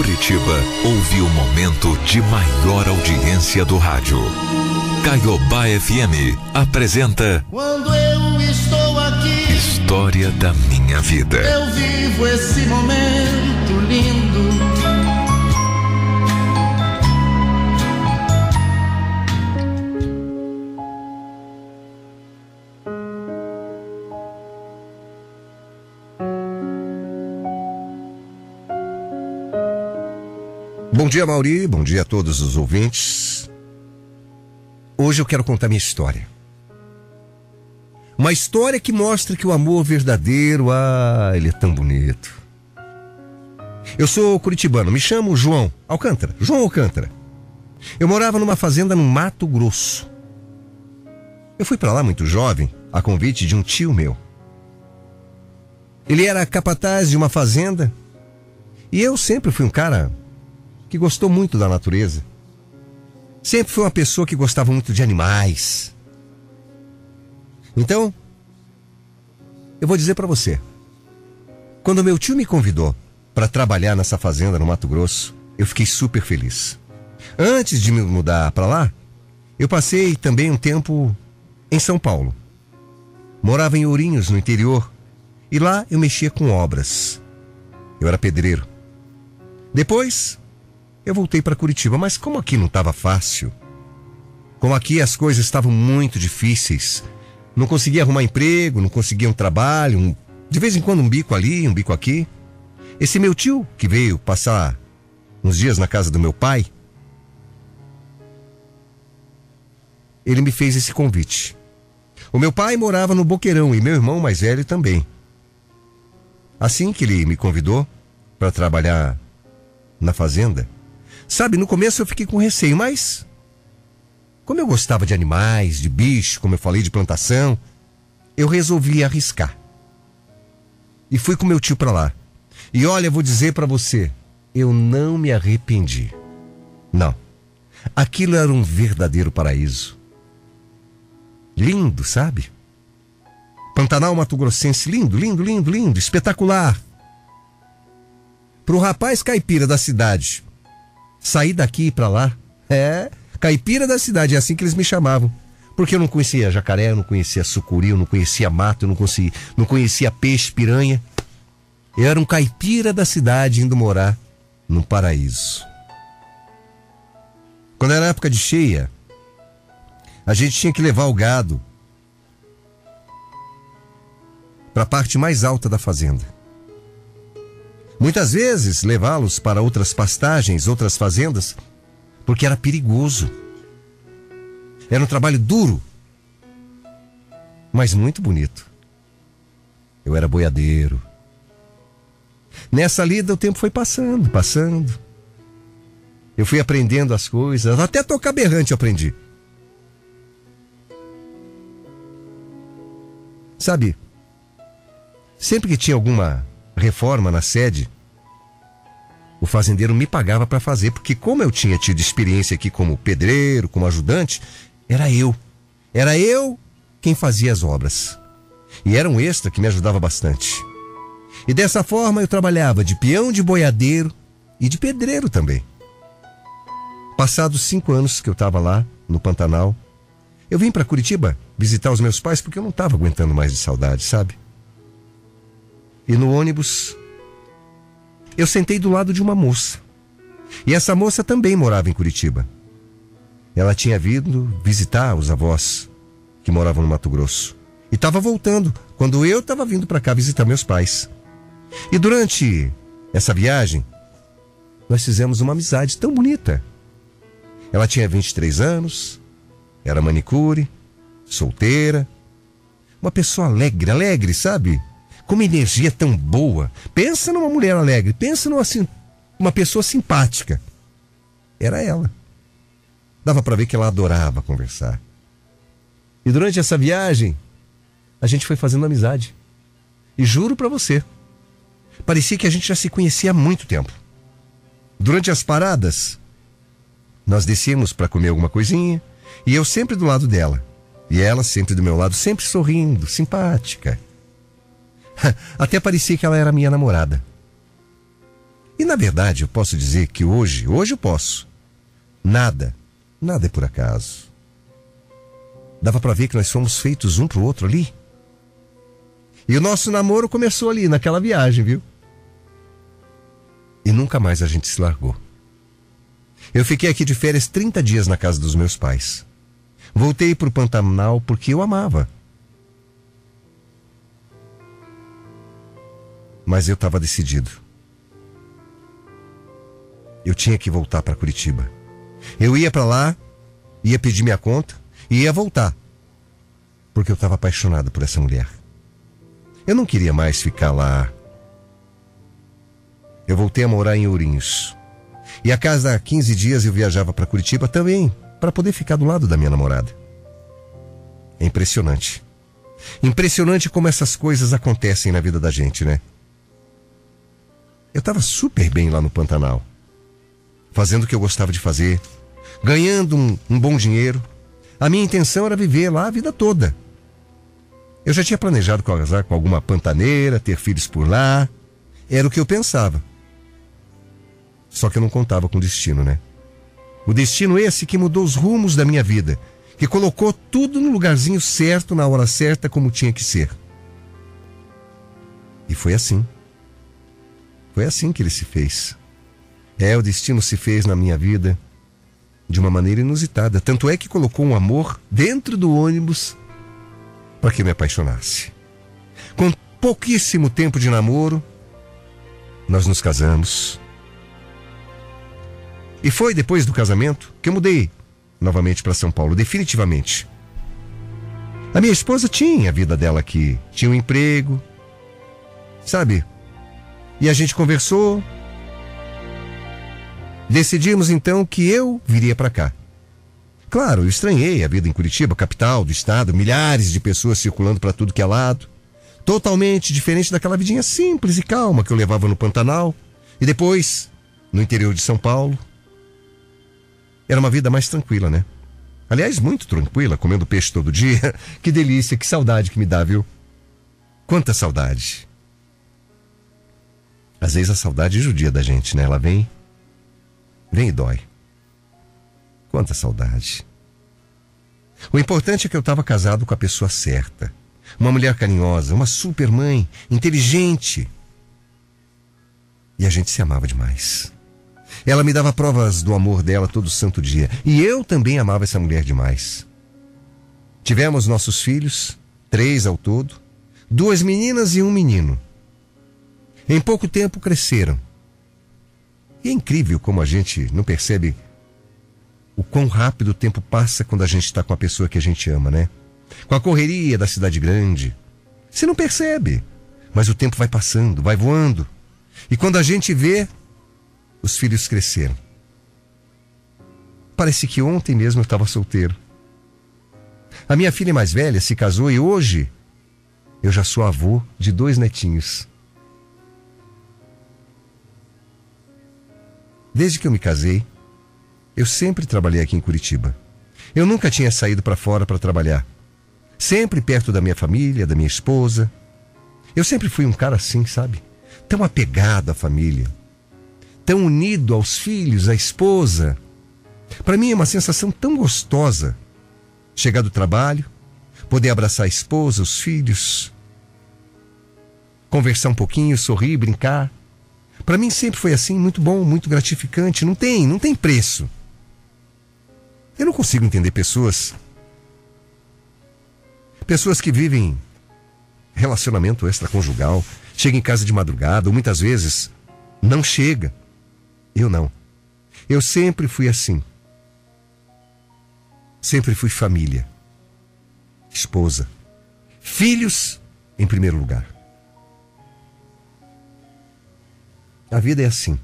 Curitiba ouve o momento de maior audiência do rádio. Caiobá FM apresenta Quando eu estou aqui, História da Minha Vida. eu vivo esse momento lindo. Bom dia, Mauri. Bom dia a todos os ouvintes. Hoje eu quero contar minha história. Uma história que mostra que o amor verdadeiro, ah, ele é tão bonito. Eu sou curitibano, me chamo João Alcântara. João Alcântara. Eu morava numa fazenda no Mato Grosso. Eu fui para lá muito jovem, a convite de um tio meu. Ele era capataz de uma fazenda e eu sempre fui um cara que gostou muito da natureza. Sempre foi uma pessoa que gostava muito de animais. Então, eu vou dizer para você. Quando meu tio me convidou para trabalhar nessa fazenda no Mato Grosso, eu fiquei super feliz. Antes de me mudar para lá, eu passei também um tempo em São Paulo. Morava em Ourinhos, no interior, e lá eu mexia com obras. Eu era pedreiro. Depois, eu voltei para Curitiba, mas como aqui não estava fácil, como aqui as coisas estavam muito difíceis, não conseguia arrumar emprego, não conseguia um trabalho, um- de vez em quando um bico ali, um bico aqui. Esse meu tio, que veio passar uns dias na casa do meu pai, ele me fez esse convite. O meu pai morava no Boqueirão e meu irmão mais velho também. Assim que ele me convidou para trabalhar na fazenda, sabe, no começo eu fiquei com receio, mas como eu gostava de animais, de bicho, como eu falei, de plantação, eu resolvi arriscar. E fui com meu tio para lá. E olha, vou dizer para você, eu não me arrependi. Não. Aquilo era um verdadeiro paraíso. Lindo, sabe? Pantanal Mato Grossense, lindo, lindo, lindo, lindo, espetacular. Pro rapaz caipira da cidade sair daqui e pra lá, é, caipira da cidade, é assim que eles me chamavam. Porque eu não conhecia jacaré, eu não conhecia sucuri, eu não conhecia mato, eu não, conhecia, não conhecia peixe, piranha. Eu era um caipira da cidade indo morar num paraíso. Quando era época de cheia, a gente tinha que levar o gado para a parte mais alta da fazenda. Muitas vezes levá-los para outras pastagens, outras fazendas, porque era perigoso. Era um trabalho duro, mas muito bonito. Eu era boiadeiro. Nessa lida o tempo foi passando, passando. Eu fui aprendendo as coisas, até tocar berrante eu aprendi. Sabe, sempre que tinha alguma reforma na sede, o fazendeiro me pagava para fazer, porque como eu tinha tido experiência aqui como pedreiro, como ajudante, era eu. Era eu quem fazia as obras. E era um extra que me ajudava bastante. E dessa forma eu trabalhava de peão de boiadeiro e de pedreiro também. Passados cinco anos que eu estava lá, no Pantanal, eu vim para Curitiba visitar os meus pais porque eu não estava aguentando mais de saudade, sabe? E no ônibus, eu sentei do lado de uma moça. E essa moça também morava em Curitiba. Ela tinha vindo visitar os avós que moravam no Mato Grosso. E estava voltando quando eu estava vindo para cá visitar meus pais. E durante essa viagem, nós fizemos uma amizade tão bonita. Ela tinha 23 anos, era manicure, solteira, uma pessoa alegre, alegre, sabe? Com uma energia tão boa. Pensa numa mulher alegre, pensa numa sim- uma pessoa simpática. Era ela. Dava para ver que ela adorava conversar. E durante essa viagem, a gente foi fazendo amizade. E juro para você, parecia que a gente já se conhecia há muito tempo. Durante as paradas, nós descíamos para comer alguma coisinha e eu sempre do lado dela. E ela sempre do meu lado, sempre sorrindo, simpática. Até parecia que ela era minha namorada. E na verdade, eu posso dizer que hoje, hoje eu posso. Nada, nada é por acaso. Dava para ver que nós fomos feitos um pro outro ali. E o nosso namoro começou ali, naquela viagem, viu? E nunca mais a gente se largou. Eu fiquei aqui de férias 30 dias na casa dos meus pais. Voltei para o Pantanal porque eu amava. Mas eu estava decidido. Eu tinha que voltar para Curitiba. Eu ia para lá, ia pedir minha conta e ia voltar. Porque eu estava apaixonado por essa mulher. Eu não queria mais ficar lá. Eu voltei a morar em Ourinhos. E a cada 15 dias eu viajava para Curitiba também, para poder ficar do lado da minha namorada. É impressionante. Impressionante como essas coisas acontecem na vida da gente, né? Eu estava super bem lá no Pantanal, fazendo o que eu gostava de fazer, ganhando um, um bom dinheiro. A minha intenção era viver lá a vida toda. Eu já tinha planejado casar com alguma pantaneira, ter filhos por lá. Era o que eu pensava. Só que eu não contava com o destino, né? O destino esse que mudou os rumos da minha vida, que colocou tudo no lugarzinho certo, na hora certa, como tinha que ser. E foi assim. Foi assim que ele se fez. É, o destino se fez na minha vida de uma maneira inusitada. Tanto é que colocou um amor dentro do ônibus para que me apaixonasse. Com pouquíssimo tempo de namoro, nós nos casamos. E foi depois do casamento que eu mudei novamente para São Paulo, definitivamente. A minha esposa tinha a vida dela aqui, tinha um emprego, sabe? E a gente conversou. Decidimos então que eu viria para cá. Claro, eu estranhei a vida em Curitiba, capital do estado, milhares de pessoas circulando para tudo que é lado. Totalmente diferente daquela vidinha simples e calma que eu levava no Pantanal e depois no interior de São Paulo. Era uma vida mais tranquila, né? Aliás, muito tranquila, comendo peixe todo dia. Que delícia, que saudade que me dá, viu? Quanta saudade. Às vezes a saudade judia da gente, né? Ela vem, vem e dói. Quanta saudade. O importante é que eu estava casado com a pessoa certa. Uma mulher carinhosa, uma super mãe, inteligente. E a gente se amava demais. Ela me dava provas do amor dela todo santo dia. E eu também amava essa mulher demais. Tivemos nossos filhos, três ao todo, duas meninas e um menino. Em pouco tempo cresceram. E é incrível como a gente não percebe o quão rápido o tempo passa quando a gente está com a pessoa que a gente ama, né? Com a correria da cidade grande. Você não percebe, mas o tempo vai passando, vai voando. E quando a gente vê, os filhos cresceram. Parece que ontem mesmo eu estava solteiro. A minha filha mais velha se casou e hoje eu já sou avô de dois netinhos. Desde que eu me casei, eu sempre trabalhei aqui em Curitiba. Eu nunca tinha saído para fora para trabalhar. Sempre perto da minha família, da minha esposa. Eu sempre fui um cara assim, sabe? Tão apegado à família tão unido aos filhos, à esposa. Para mim é uma sensação tão gostosa chegar do trabalho, poder abraçar a esposa, os filhos, conversar um pouquinho, sorrir, brincar. Para mim sempre foi assim, muito bom, muito gratificante. Não tem, não tem preço. Eu não consigo entender pessoas pessoas que vivem relacionamento extraconjugal, chega em casa de madrugada, ou muitas vezes não chega. Eu não. Eu sempre fui assim. Sempre fui família, esposa, filhos em primeiro lugar. A vida é assim.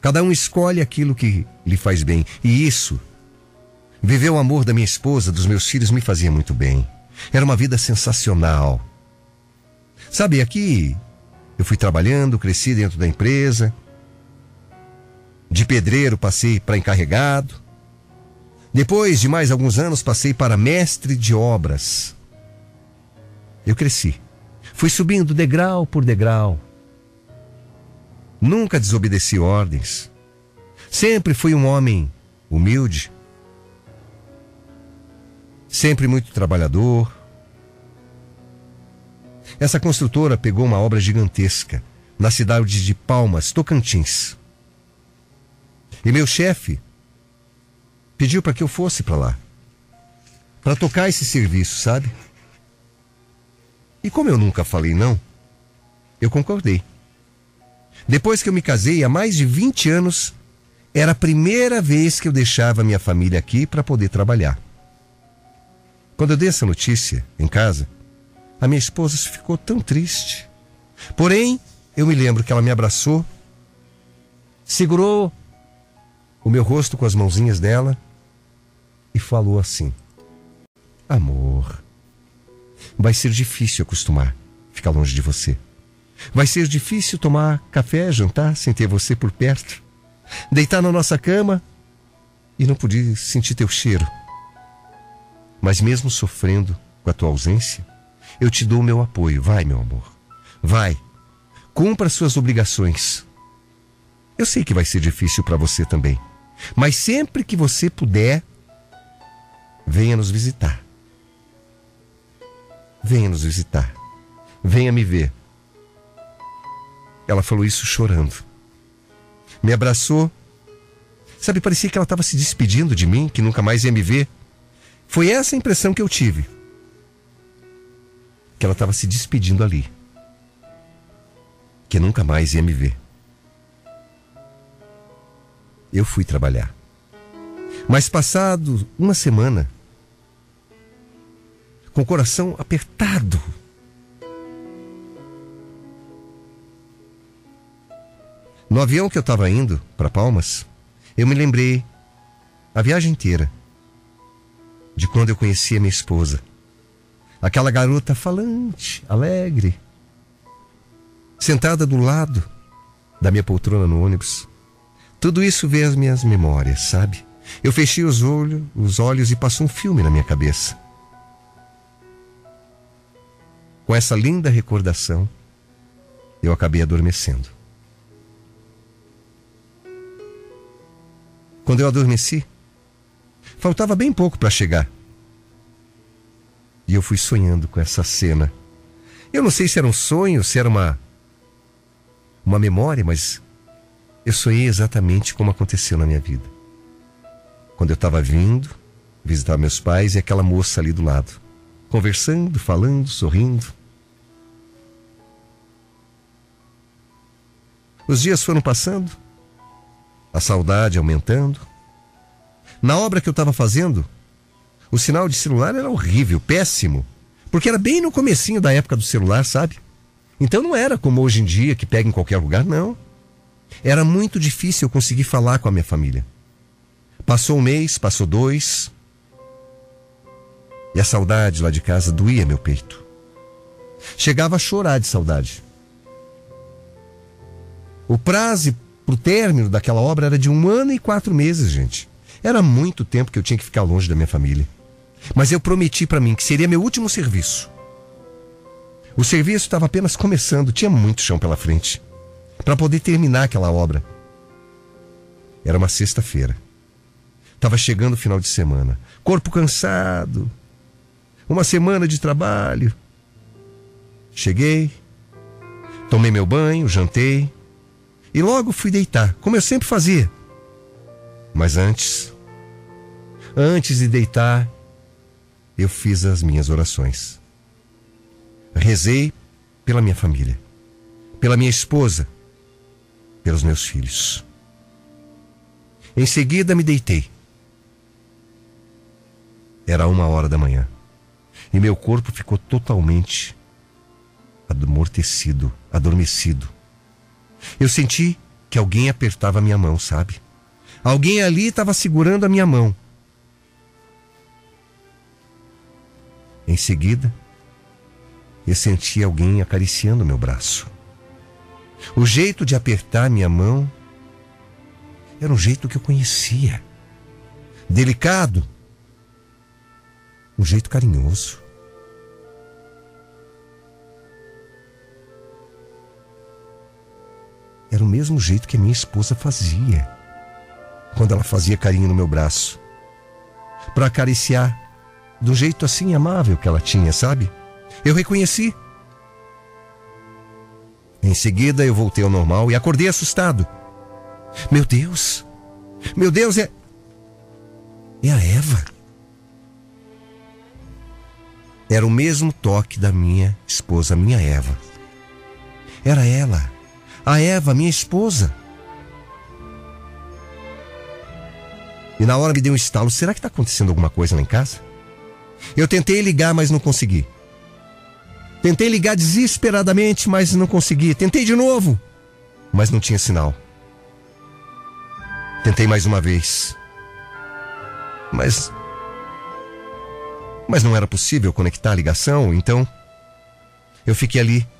Cada um escolhe aquilo que lhe faz bem. E isso, viver o amor da minha esposa, dos meus filhos, me fazia muito bem. Era uma vida sensacional. Sabe, aqui eu fui trabalhando, cresci dentro da empresa, de pedreiro passei para encarregado. Depois de mais alguns anos passei para mestre de obras. Eu cresci. Fui subindo degrau por degrau. Nunca desobedeci ordens. Sempre fui um homem humilde. Sempre muito trabalhador. Essa construtora pegou uma obra gigantesca na cidade de Palmas, Tocantins. E meu chefe pediu para que eu fosse para lá. Para tocar esse serviço, sabe? E como eu nunca falei não, eu concordei. Depois que eu me casei, há mais de 20 anos, era a primeira vez que eu deixava minha família aqui para poder trabalhar. Quando eu dei essa notícia em casa, a minha esposa ficou tão triste. Porém, eu me lembro que ela me abraçou, segurou o meu rosto com as mãozinhas dela e falou assim: Amor, vai ser difícil acostumar ficar longe de você. Vai ser difícil tomar café, jantar sem ter você por perto. Deitar na nossa cama e não poder sentir teu cheiro. Mas mesmo sofrendo com a tua ausência, eu te dou o meu apoio. Vai, meu amor. Vai. Cumpra suas obrigações. Eu sei que vai ser difícil para você também. Mas sempre que você puder, venha nos visitar. Venha nos visitar. Venha me ver. Ela falou isso chorando. Me abraçou. Sabe, parecia que ela estava se despedindo de mim, que nunca mais ia me ver. Foi essa a impressão que eu tive. Que ela estava se despedindo ali. Que nunca mais ia me ver. Eu fui trabalhar. Mas passado uma semana, com o coração apertado, No avião que eu estava indo para Palmas, eu me lembrei a viagem inteira de quando eu conheci a minha esposa. Aquela garota falante, alegre, sentada do lado da minha poltrona no ônibus. Tudo isso veio às minhas memórias, sabe? Eu fechei os olhos, os olhos e passou um filme na minha cabeça. Com essa linda recordação, eu acabei adormecendo. Quando eu adormeci, faltava bem pouco para chegar. E eu fui sonhando com essa cena. Eu não sei se era um sonho, se era uma uma memória, mas eu sonhei exatamente como aconteceu na minha vida. Quando eu estava vindo visitar meus pais e aquela moça ali do lado, conversando, falando, sorrindo. Os dias foram passando a saudade aumentando. Na obra que eu estava fazendo, o sinal de celular era horrível, péssimo, porque era bem no comecinho da época do celular, sabe? Então não era como hoje em dia que pega em qualquer lugar, não. Era muito difícil eu conseguir falar com a minha família. Passou um mês, passou dois. E a saudade lá de casa doía meu peito. Chegava a chorar de saudade. O prazo para o término daquela obra era de um ano e quatro meses, gente. Era muito tempo que eu tinha que ficar longe da minha família. Mas eu prometi para mim que seria meu último serviço. O serviço estava apenas começando, tinha muito chão pela frente para poder terminar aquela obra. Era uma sexta-feira. Estava chegando o final de semana. Corpo cansado. Uma semana de trabalho. Cheguei, tomei meu banho, jantei, e logo fui deitar, como eu sempre fazia. Mas antes, antes de deitar, eu fiz as minhas orações. Rezei pela minha família, pela minha esposa, pelos meus filhos. Em seguida me deitei. Era uma hora da manhã e meu corpo ficou totalmente amortecido, adormecido. Eu senti que alguém apertava minha mão, sabe? Alguém ali estava segurando a minha mão. Em seguida, eu senti alguém acariciando meu braço. O jeito de apertar minha mão era um jeito que eu conhecia. Delicado. Um jeito carinhoso. Era o mesmo jeito que a minha esposa fazia. Quando ela fazia carinho no meu braço. Para acariciar do jeito assim amável que ela tinha, sabe? Eu reconheci. Em seguida eu voltei ao normal e acordei assustado. Meu Deus! Meu Deus, é. É a Eva. Era o mesmo toque da minha esposa, minha Eva. Era ela, a Eva, minha esposa. E na hora me deu um estalo: será que está acontecendo alguma coisa lá em casa? Eu tentei ligar, mas não consegui. Tentei ligar desesperadamente, mas não consegui. Tentei de novo, mas não tinha sinal. Tentei mais uma vez. Mas. Mas não era possível conectar a ligação, então. Eu fiquei ali.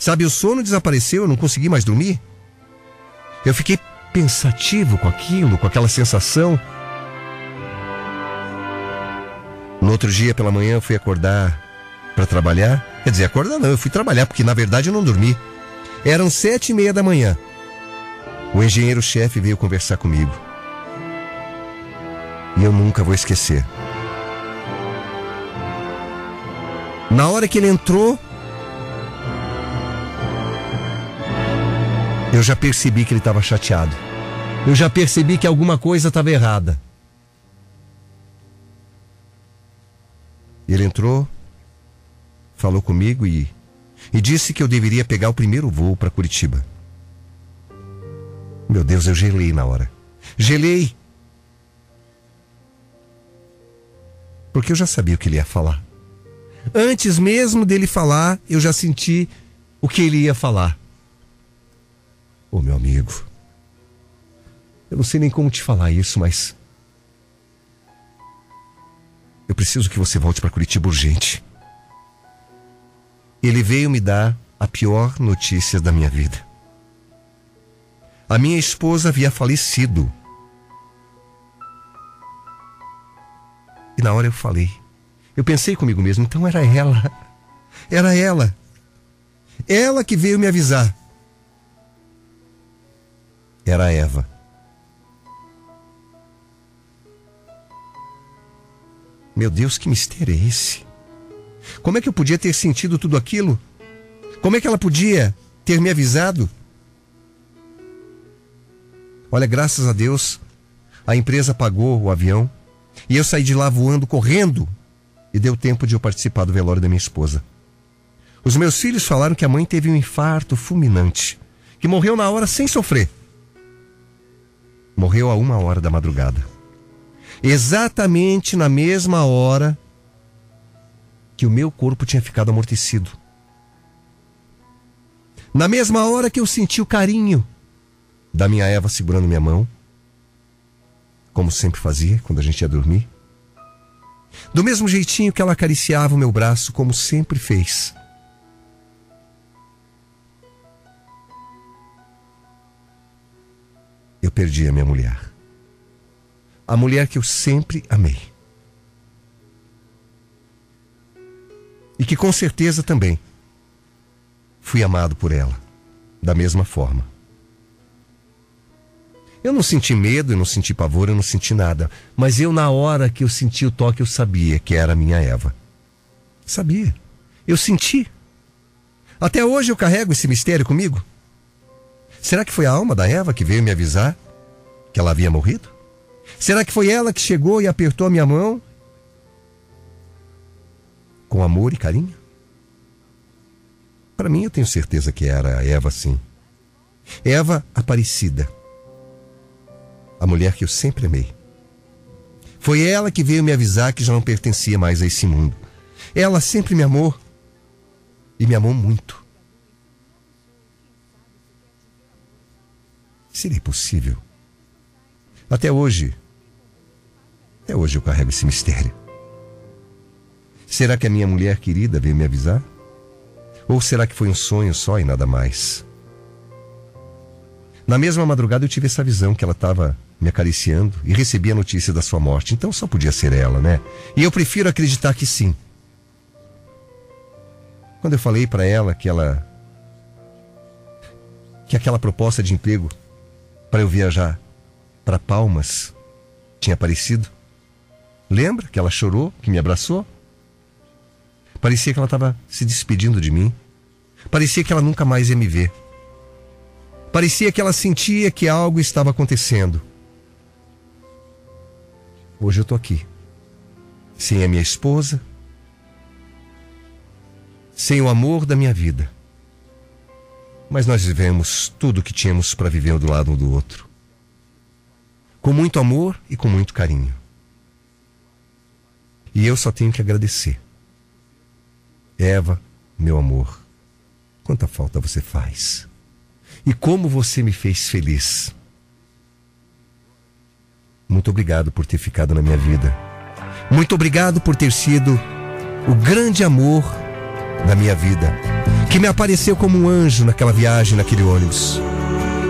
Sabe, o sono desapareceu, eu não consegui mais dormir. Eu fiquei pensativo com aquilo, com aquela sensação. No outro dia, pela manhã, eu fui acordar para trabalhar. Quer dizer, acordar não, eu fui trabalhar, porque na verdade eu não dormi. Eram sete e meia da manhã. O engenheiro-chefe veio conversar comigo. E eu nunca vou esquecer. Na hora que ele entrou, eu já percebi que ele estava chateado. Eu já percebi que alguma coisa estava errada. Ele entrou, falou comigo e, e disse que eu deveria pegar o primeiro voo para Curitiba. Meu Deus, eu gelei na hora. Gelei. Porque eu já sabia o que ele ia falar. Antes mesmo dele falar, eu já senti o que ele ia falar. Ô oh, meu amigo, eu não sei nem como te falar isso, mas. Eu preciso que você volte para Curitiba urgente. Ele veio me dar a pior notícia da minha vida. A minha esposa havia falecido. E na hora eu falei. Eu pensei comigo mesmo, então era ela. Era ela. Ela que veio me avisar. Era Eva. Meu Deus, que mistério é esse? Como é que eu podia ter sentido tudo aquilo? Como é que ela podia ter me avisado? Olha, graças a Deus, a empresa pagou o avião e eu saí de lá voando, correndo, e deu tempo de eu participar do velório da minha esposa. Os meus filhos falaram que a mãe teve um infarto fulminante, que morreu na hora sem sofrer. Morreu a uma hora da madrugada. Exatamente na mesma hora que o meu corpo tinha ficado amortecido. Na mesma hora que eu senti o carinho da minha Eva segurando minha mão, como sempre fazia quando a gente ia dormir. Do mesmo jeitinho que ela acariciava o meu braço, como sempre fez. Eu perdi a minha mulher. A mulher que eu sempre amei. E que com certeza também fui amado por ela, da mesma forma. Eu não senti medo, eu não senti pavor, eu não senti nada. Mas eu, na hora que eu senti o toque, eu sabia que era a minha Eva. Sabia. Eu senti. Até hoje eu carrego esse mistério comigo. Será que foi a alma da Eva que veio me avisar que ela havia morrido? Será que foi ela que chegou e apertou a minha mão? Com amor e carinho? Para mim, eu tenho certeza que era a Eva, sim. Eva Aparecida a mulher que eu sempre amei. Foi ela que veio me avisar que já não pertencia mais a esse mundo. Ela sempre me amou e me amou muito. Seria possível? Até hoje, até hoje eu carrego esse mistério. Será que a minha mulher querida veio me avisar? Ou será que foi um sonho só e nada mais? Na mesma madrugada eu tive essa visão que ela estava me acariciando e recebi a notícia da sua morte. Então só podia ser ela, né? E eu prefiro acreditar que sim. Quando eu falei para ela que ela que aquela proposta de emprego para eu viajar para Palmas tinha aparecido? Lembra que ela chorou, que me abraçou? Parecia que ela estava se despedindo de mim. Parecia que ela nunca mais ia me ver. Parecia que ela sentia que algo estava acontecendo. Hoje eu estou aqui. Sem a minha esposa, sem o amor da minha vida. Mas nós vivemos tudo o que tínhamos para viver do lado um do outro. Com muito amor e com muito carinho. E eu só tenho que agradecer. Eva, meu amor, quanta falta você faz. E como você me fez feliz. Muito obrigado por ter ficado na minha vida. Muito obrigado por ter sido o grande amor da minha vida, que me apareceu como um anjo naquela viagem, naquele ônibus.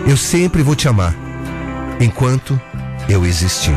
Eu sempre vou te amar, enquanto eu existir.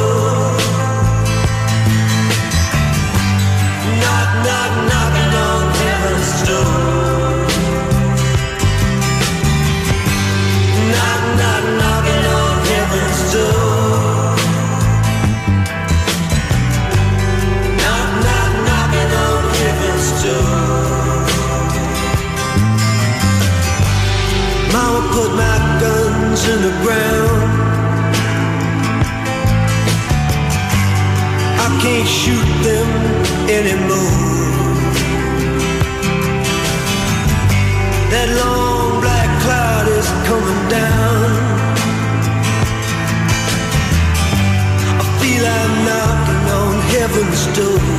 can't shoot them anymore. That long black cloud is coming down. I feel I'm knocking on heaven's door.